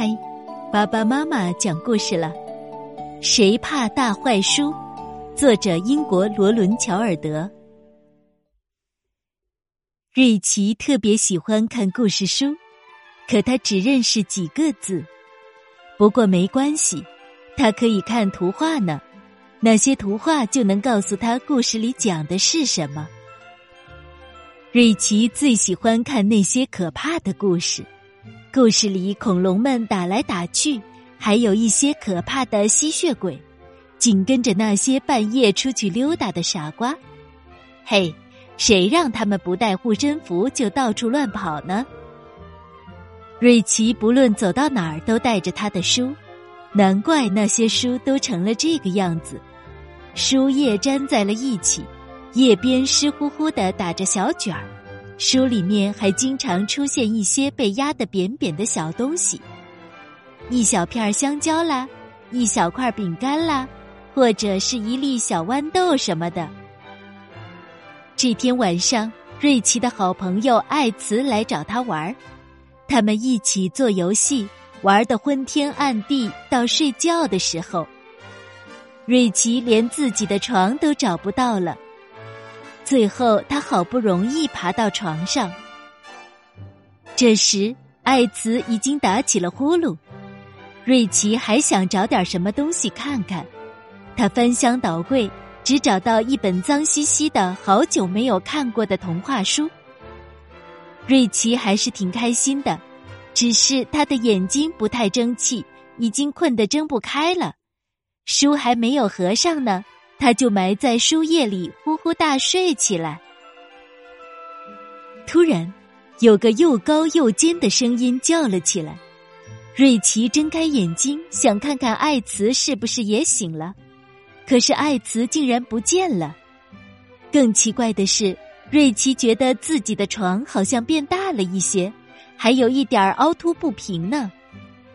嗨，爸爸妈妈讲故事了。谁怕大坏书？作者英国罗伦·乔尔德。瑞奇特别喜欢看故事书，可他只认识几个字。不过没关系，他可以看图画呢。那些图画就能告诉他故事里讲的是什么。瑞奇最喜欢看那些可怕的故事。故事里恐龙们打来打去，还有一些可怕的吸血鬼，紧跟着那些半夜出去溜达的傻瓜。嘿，谁让他们不带护身符就到处乱跑呢？瑞奇不论走到哪儿都带着他的书，难怪那些书都成了这个样子，书页粘在了一起，页边湿乎乎的打着小卷儿。书里面还经常出现一些被压得扁扁的小东西，一小片香蕉啦，一小块饼干啦，或者是一粒小豌豆什么的。这天晚上，瑞奇的好朋友艾茨来找他玩，他们一起做游戏，玩的昏天暗地。到睡觉的时候，瑞奇连自己的床都找不到了。最后，他好不容易爬到床上。这时，艾茨已经打起了呼噜。瑞奇还想找点什么东西看看，他翻箱倒柜，只找到一本脏兮兮的、好久没有看过的童话书。瑞奇还是挺开心的，只是他的眼睛不太争气，已经困得睁不开了。书还没有合上呢。他就埋在书页里呼呼大睡起来。突然，有个又高又尖的声音叫了起来。瑞奇睁开眼睛，想看看艾茨是不是也醒了，可是艾茨竟然不见了。更奇怪的是，瑞奇觉得自己的床好像变大了一些，还有一点凹凸不平呢。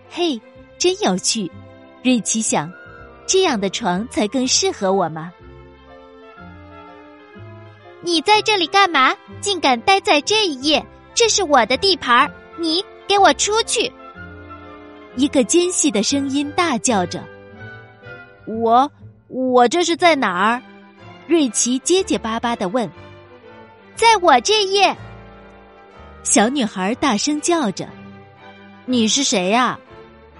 嘿，真有趣！瑞奇想。这样的床才更适合我吗？你在这里干嘛？竟敢待在这一页？这是我的地盘你给我出去！一个尖细的声音大叫着：“我，我这是在哪儿？”瑞奇结结巴巴的问：“在我这页。”小女孩大声叫着：“你是谁呀？”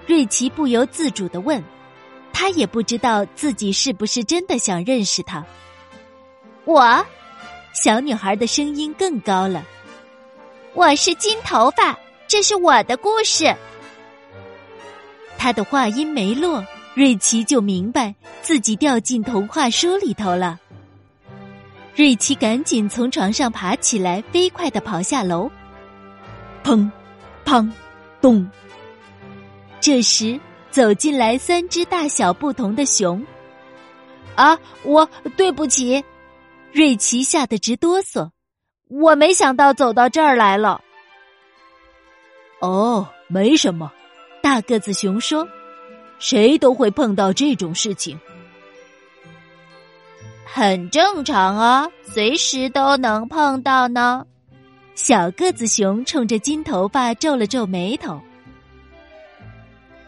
瑞奇不由自主的问。他也不知道自己是不是真的想认识他。我，小女孩的声音更高了。我是金头发，这是我的故事。他的话音没落，瑞奇就明白自己掉进童话书里头了。瑞奇赶紧从床上爬起来，飞快的跑下楼。砰，砰，咚。这时。走进来三只大小不同的熊，啊！我对不起，瑞奇吓得直哆嗦。我没想到走到这儿来了。哦，没什么，大个子熊说：“谁都会碰到这种事情，很正常啊，随时都能碰到呢。”小个子熊冲着金头发皱了皱眉头。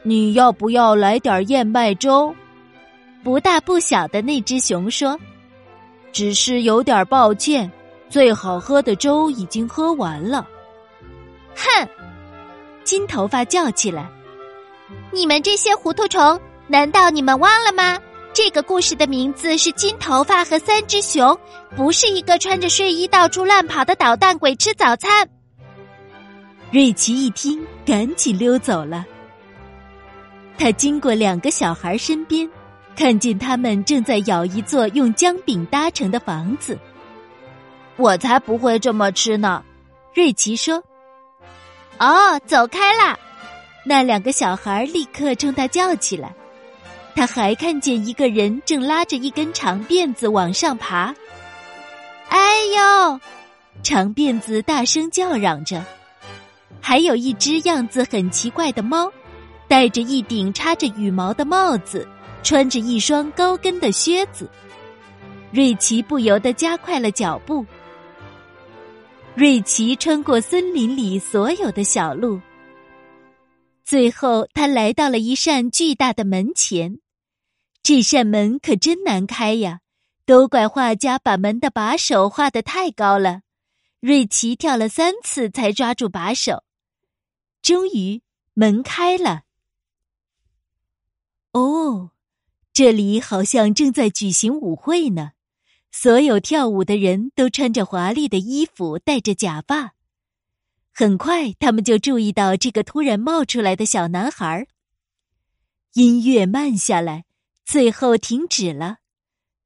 你要不要来点燕麦粥？不大不小的那只熊说：“只是有点抱歉，最好喝的粥已经喝完了。”哼！金头发叫起来：“你们这些糊涂虫，难道你们忘了吗？这个故事的名字是《金头发和三只熊》，不是一个穿着睡衣到处乱跑的捣蛋鬼吃早餐。”瑞奇一听，赶紧溜走了。他经过两个小孩身边，看见他们正在咬一座用姜饼搭成的房子。我才不会这么吃呢，瑞奇说。哦，走开啦！那两个小孩立刻冲他叫起来。他还看见一个人正拉着一根长辫子往上爬。哎呦！长辫子大声叫嚷着。还有一只样子很奇怪的猫。戴着一顶插着羽毛的帽子，穿着一双高跟的靴子，瑞奇不由得加快了脚步。瑞奇穿过森林里所有的小路，最后，他来到了一扇巨大的门前。这扇门可真难开呀！都怪画家把门的把手画的太高了。瑞奇跳了三次才抓住把手，终于门开了。哦，这里好像正在举行舞会呢。所有跳舞的人都穿着华丽的衣服，戴着假发。很快，他们就注意到这个突然冒出来的小男孩。音乐慢下来，最后停止了，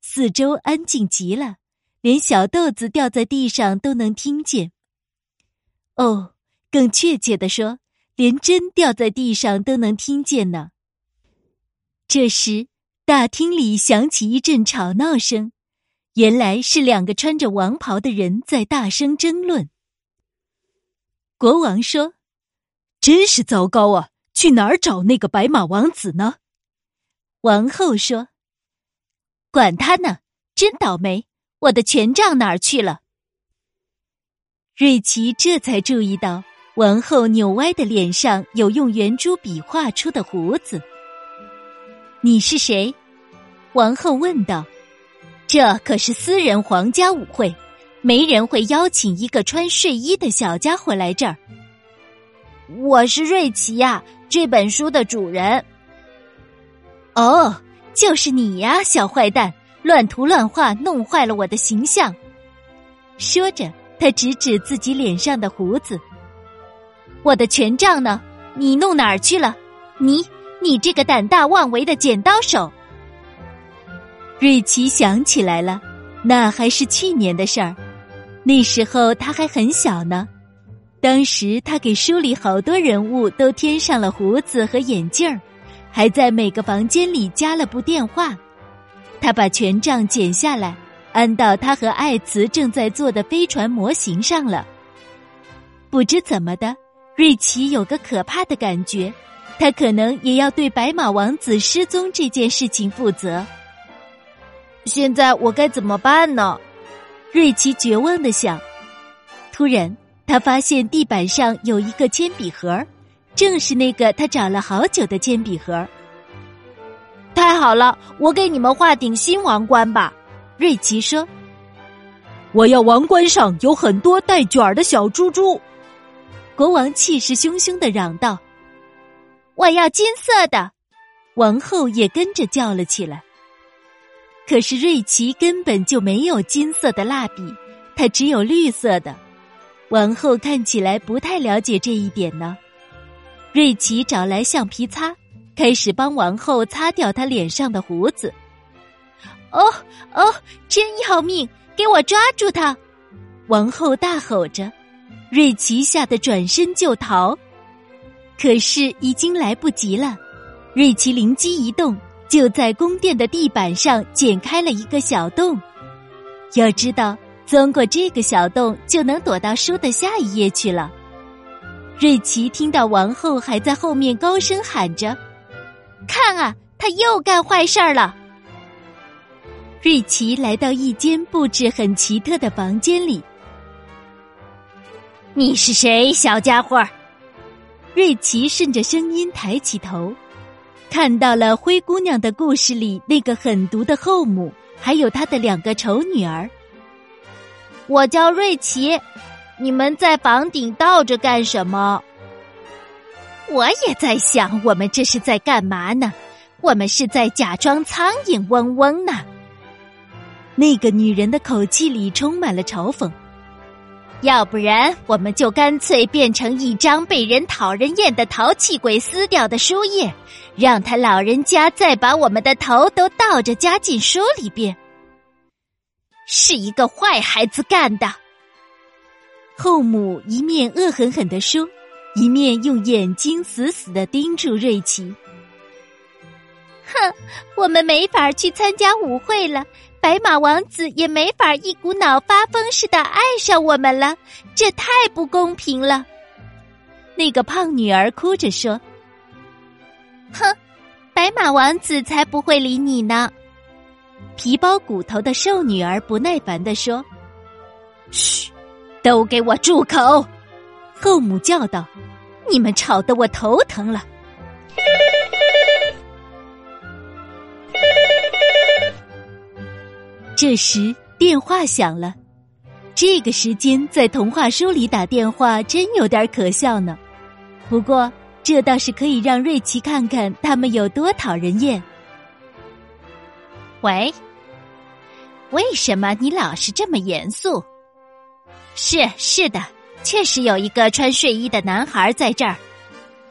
四周安静极了，连小豆子掉在地上都能听见。哦，更确切的说，连针掉在地上都能听见呢。这时，大厅里响起一阵吵闹声。原来是两个穿着王袍的人在大声争论。国王说：“真是糟糕啊！去哪儿找那个白马王子呢？”王后说：“管他呢，真倒霉！我的权杖哪儿去了？”瑞奇这才注意到王后扭歪的脸上有用圆珠笔画出的胡子。“你是谁？”王后问道。这可是私人皇家舞会，没人会邀请一个穿睡衣的小家伙来这儿。我是瑞奇呀，这本书的主人。哦，就是你呀，小坏蛋，乱涂乱画，弄坏了我的形象。说着，他指指自己脸上的胡子。我的权杖呢？你弄哪儿去了？你，你这个胆大妄为的剪刀手！瑞奇想起来了，那还是去年的事儿。那时候他还很小呢。当时他给书里好多人物都添上了胡子和眼镜儿，还在每个房间里加了部电话。他把权杖剪下来，安到他和艾茨正在做的飞船模型上了。不知怎么的，瑞奇有个可怕的感觉，他可能也要对白马王子失踪这件事情负责。现在我该怎么办呢？瑞奇绝望的想。突然，他发现地板上有一个铅笔盒，正是那个他找了好久的铅笔盒。太好了，我给你们画顶新王冠吧。瑞奇说：“我要王冠上有很多带卷儿的小珠珠。”国王气势汹汹的嚷道：“我要金色的！”王后也跟着叫了起来。可是瑞奇根本就没有金色的蜡笔，他只有绿色的。王后看起来不太了解这一点呢。瑞奇找来橡皮擦，开始帮王后擦掉她脸上的胡子。哦哦，真要命！给我抓住他！王后大吼着。瑞奇吓得转身就逃，可是已经来不及了。瑞奇灵机一动。就在宫殿的地板上剪开了一个小洞，要知道钻过这个小洞就能躲到书的下一页去了。瑞奇听到王后还在后面高声喊着：“看啊，他又干坏事儿了！”瑞奇来到一间布置很奇特的房间里。“你是谁，小家伙？”瑞奇顺着声音抬起头。看到了灰姑娘的故事里那个狠毒的后母，还有她的两个丑女儿。我叫瑞奇，你们在房顶倒着干什么？我也在想，我们这是在干嘛呢？我们是在假装苍蝇嗡嗡呢。那个女人的口气里充满了嘲讽。要不然，我们就干脆变成一张被人讨人厌的淘气鬼撕掉的书页，让他老人家再把我们的头都倒着夹进书里边。是一个坏孩子干的。后母一面恶狠狠的说，一面用眼睛死死的盯住瑞奇。哼，我们没法去参加舞会了。白马王子也没法一股脑发疯似的爱上我们了，这太不公平了。那个胖女儿哭着说：“哼，白马王子才不会理你呢。”皮包骨头的瘦女儿不耐烦的说：“嘘，都给我住口！”后母叫道：“你们吵得我头疼了，这时电话响了，这个时间在童话书里打电话真有点可笑呢。不过这倒是可以让瑞奇看看他们有多讨人厌。喂，为什么你老是这么严肃？是是的，确实有一个穿睡衣的男孩在这儿。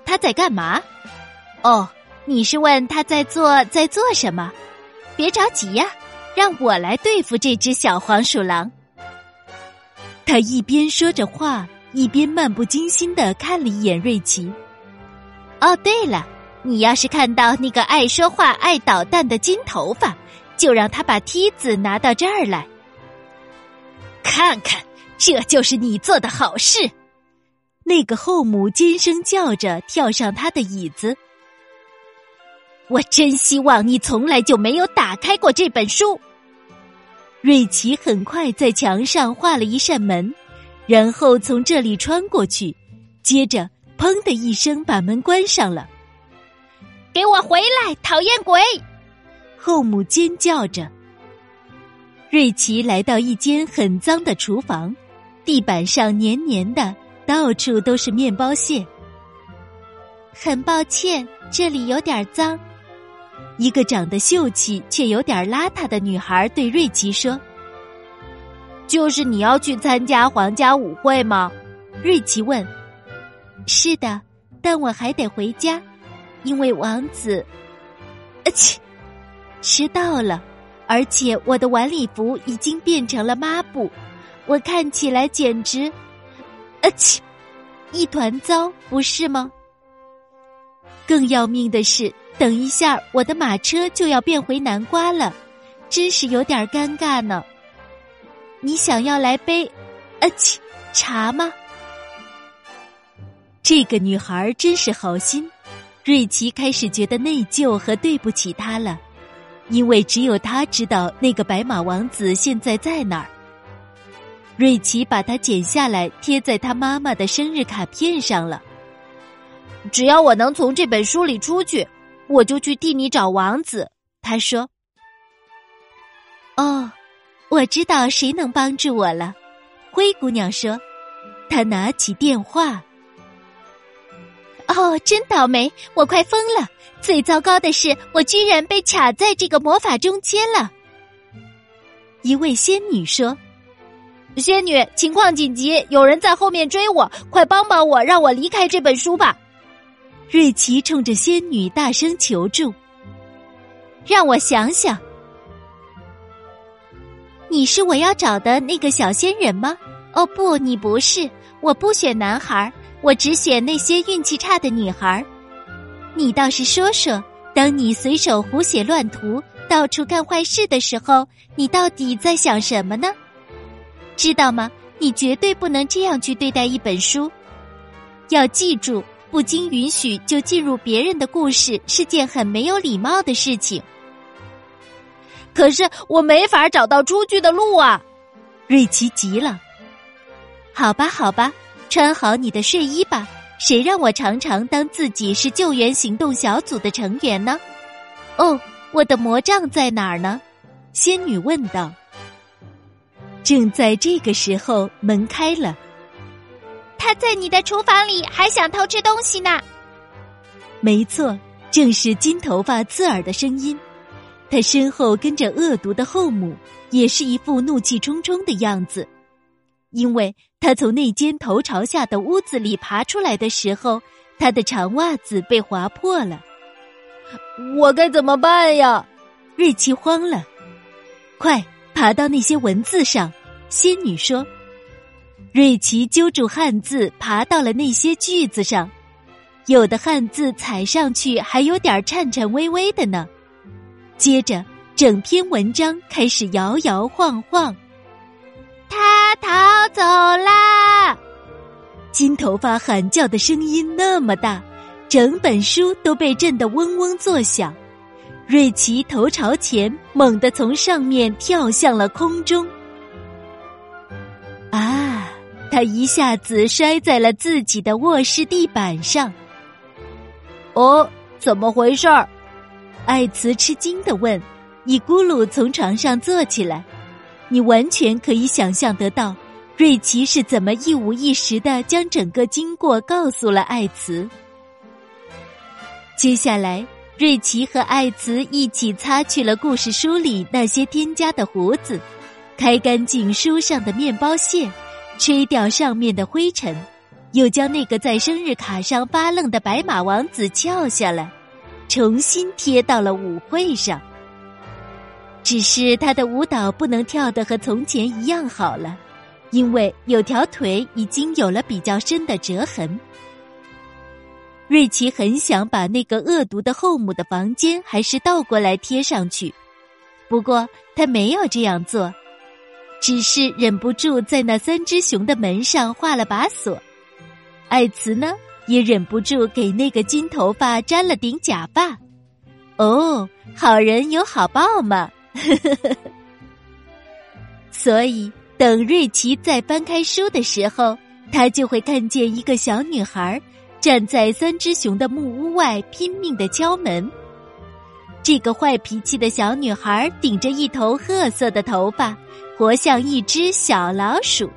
他在干嘛？哦，你是问他在做在做什么？别着急呀。让我来对付这只小黄鼠狼。他一边说着话，一边漫不经心的看了一眼瑞奇。哦，对了，你要是看到那个爱说话、爱捣蛋的金头发，就让他把梯子拿到这儿来。看看，这就是你做的好事。那个后母尖声叫着，跳上他的椅子。我真希望你从来就没有打开过这本书。瑞奇很快在墙上画了一扇门，然后从这里穿过去，接着“砰”的一声把门关上了。给我回来，讨厌鬼！后母尖叫着。瑞奇来到一间很脏的厨房，地板上黏黏的，到处都是面包屑。很抱歉，这里有点脏。一个长得秀气却有点邋遢的女孩对瑞奇说：“就是你要去参加皇家舞会吗？”瑞奇问。“是的，但我还得回家，因为王子……呃切，迟到了，而且我的晚礼服已经变成了抹布，我看起来简直……呃切，一团糟，不是吗？更要命的是。”等一下，我的马车就要变回南瓜了，真是有点尴尬呢。你想要来杯，呃，茶吗？这个女孩真是好心。瑞奇开始觉得内疚和对不起她了，因为只有他知道那个白马王子现在在哪儿。瑞奇把它剪下来贴在他妈妈的生日卡片上了。只要我能从这本书里出去。我就去替你找王子。他说：“哦，我知道谁能帮助我了。”灰姑娘说：“她拿起电话。”哦，真倒霉！我快疯了。最糟糕的是，我居然被卡在这个魔法中间了。一位仙女说：“仙女，情况紧急，有人在后面追我，快帮帮我，让我离开这本书吧。”瑞奇冲着仙女大声求助：“让我想想，你是我要找的那个小仙人吗？哦，不，你不是。我不选男孩，我只选那些运气差的女孩。你倒是说说，当你随手胡写乱涂、到处干坏事的时候，你到底在想什么呢？知道吗？你绝对不能这样去对待一本书，要记住。”不经允许就进入别人的故事是件很没有礼貌的事情。可是我没法找到出去的路啊！瑞奇急了。好吧，好吧，穿好你的睡衣吧。谁让我常常当自己是救援行动小组的成员呢？哦，我的魔杖在哪儿呢？仙女问道。正在这个时候，门开了。他在你的厨房里，还想偷吃东西呢。没错，正是金头发刺耳的声音。他身后跟着恶毒的后母，也是一副怒气冲冲的样子。因为他从那间头朝下的屋子里爬出来的时候，他的长袜子被划破了。我该怎么办呀？瑞奇慌了。快爬到那些文字上，仙女说。瑞奇揪住汉字，爬到了那些句子上，有的汉字踩上去还有点颤颤巍巍的呢。接着，整篇文章开始摇摇晃晃。他逃走啦！金头发喊叫的声音那么大，整本书都被震得嗡嗡作响。瑞奇头朝前，猛地从上面跳向了空中。他一下子摔在了自己的卧室地板上。哦，怎么回事儿？艾茨吃惊的问。一咕噜从床上坐起来。你完全可以想象得到，瑞奇是怎么一五一十的将整个经过告诉了艾茨。接下来，瑞奇和艾茨一起擦去了故事书里那些添加的胡子，开干净书上的面包屑，吹掉上面的灰尘，又将那个在生日卡上发愣的白马王子撬下来，重新贴到了舞会上。只是他的舞蹈不能跳得和从前一样好了，因为有条腿已经有了比较深的折痕。瑞奇很想把那个恶毒的后母的房间还是倒过来贴上去，不过他没有这样做，只是忍不住在那三只熊的门上画了把锁。艾茨呢，也忍不住给那个金头发粘了顶假发。哦，好人有好报嘛！呵呵呵，所以等瑞奇再翻开书的时候，他就会看见一个小女孩站在三只熊的木屋外，拼命的敲门。这个坏脾气的小女孩顶着一头褐色的头发，活像一只小老鼠。